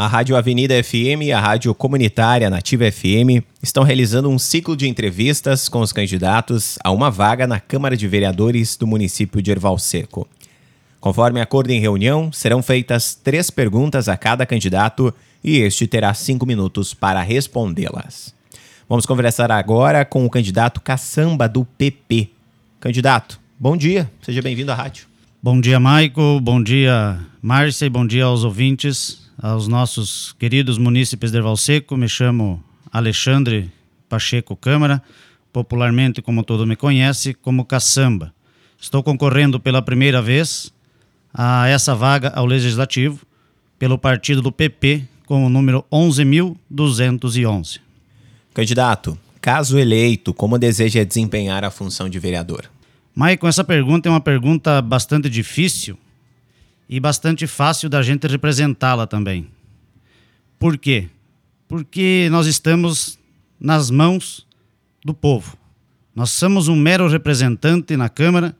A Rádio Avenida FM e a Rádio Comunitária Nativa FM estão realizando um ciclo de entrevistas com os candidatos a uma vaga na Câmara de Vereadores do município de Erval Seco. Conforme acordo em reunião, serão feitas três perguntas a cada candidato e este terá cinco minutos para respondê-las. Vamos conversar agora com o candidato Caçamba do PP. Candidato, bom dia, seja bem-vindo à rádio. Bom dia, Maico, bom dia, Márcia, e bom dia aos ouvintes aos nossos queridos munícipes de Erval Seco. Me chamo Alexandre Pacheco Câmara, popularmente, como todo me conhece, como Caçamba. Estou concorrendo pela primeira vez a essa vaga ao Legislativo pelo partido do PP com o número 11.211. Candidato, caso eleito, como deseja desempenhar a função de vereador? Maicon, essa pergunta é uma pergunta bastante difícil e bastante fácil da gente representá-la também. Por quê? Porque nós estamos nas mãos do povo. Nós somos um mero representante na Câmara,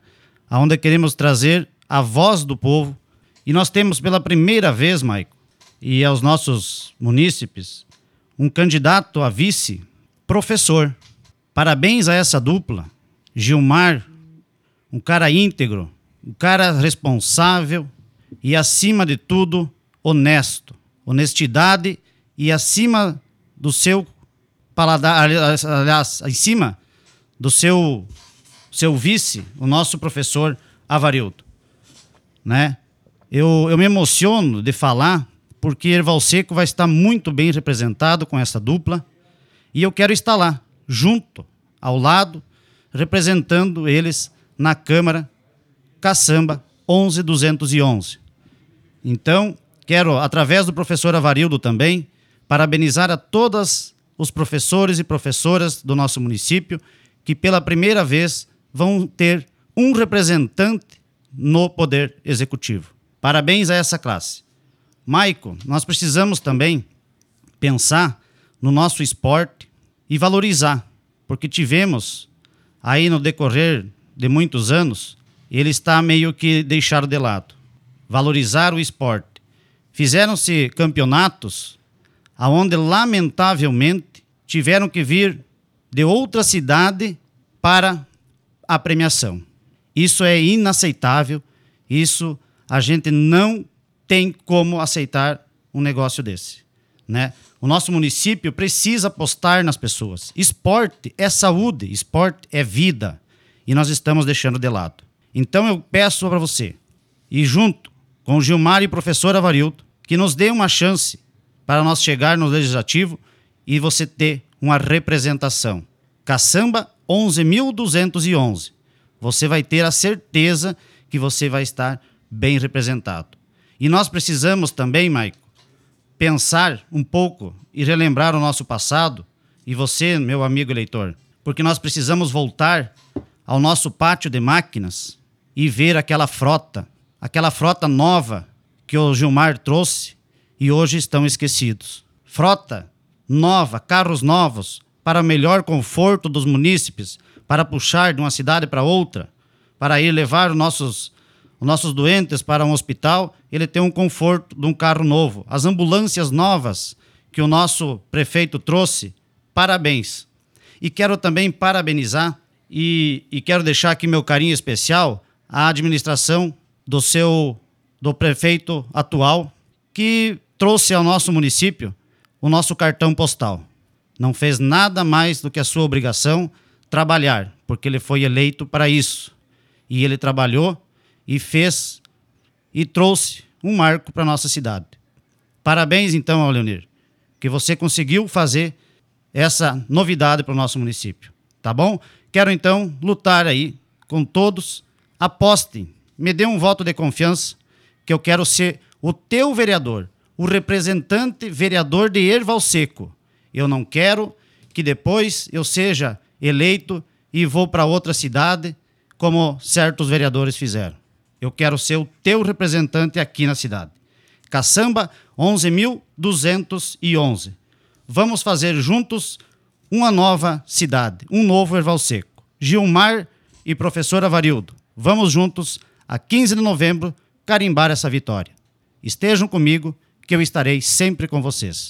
onde queremos trazer a voz do povo. E nós temos pela primeira vez, Maico, e aos nossos munícipes, um candidato a vice professor. Parabéns a essa dupla. Gilmar, um cara íntegro, um cara responsável, e, acima de tudo, honesto. Honestidade e acima do seu paladar, aliás, acima do seu, seu vice, o nosso professor Avarildo. Né? Eu, eu me emociono de falar porque Erval Seco vai estar muito bem representado com essa dupla e eu quero estar lá, junto, ao lado, representando eles na Câmara Caçamba 11211. Então, quero, através do professor Avarildo também, parabenizar a todos os professores e professoras do nosso município que pela primeira vez vão ter um representante no Poder Executivo. Parabéns a essa classe. Maico, nós precisamos também pensar no nosso esporte e valorizar, porque tivemos aí no decorrer de muitos anos, ele está meio que deixado de lado valorizar o esporte. Fizeram-se campeonatos aonde lamentavelmente tiveram que vir de outra cidade para a premiação. Isso é inaceitável. Isso a gente não tem como aceitar um negócio desse, né? O nosso município precisa apostar nas pessoas. Esporte é saúde, esporte é vida, e nós estamos deixando de lado. Então eu peço para você, e junto com Gilmar e professor Avarildo, que nos dê uma chance para nós chegar no legislativo e você ter uma representação. Caçamba 11.211. Você vai ter a certeza que você vai estar bem representado. E nós precisamos também, Maico, pensar um pouco e relembrar o nosso passado, e você, meu amigo eleitor, porque nós precisamos voltar ao nosso pátio de máquinas e ver aquela frota aquela frota nova que o Gilmar trouxe e hoje estão esquecidos. Frota nova, carros novos, para melhor conforto dos munícipes, para puxar de uma cidade para outra, para ir levar os nossos, os nossos doentes para um hospital, ele tem um conforto de um carro novo. As ambulâncias novas que o nosso prefeito trouxe, parabéns. E quero também parabenizar e, e quero deixar aqui meu carinho especial à administração do seu do prefeito atual que trouxe ao nosso município o nosso cartão postal. Não fez nada mais do que a sua obrigação trabalhar, porque ele foi eleito para isso. E ele trabalhou e fez e trouxe um marco para nossa cidade. Parabéns então ao Leonir, que você conseguiu fazer essa novidade para o nosso município, tá bom? Quero então lutar aí com todos, apostem me dê um voto de confiança, que eu quero ser o teu vereador, o representante vereador de Erval Seco. Eu não quero que depois eu seja eleito e vou para outra cidade, como certos vereadores fizeram. Eu quero ser o teu representante aqui na cidade. Caçamba 11.211. Vamos fazer juntos uma nova cidade, um novo Erval Seco. Gilmar e professor Avarildo, vamos juntos a 15 de novembro, carimbar essa vitória. Estejam comigo que eu estarei sempre com vocês.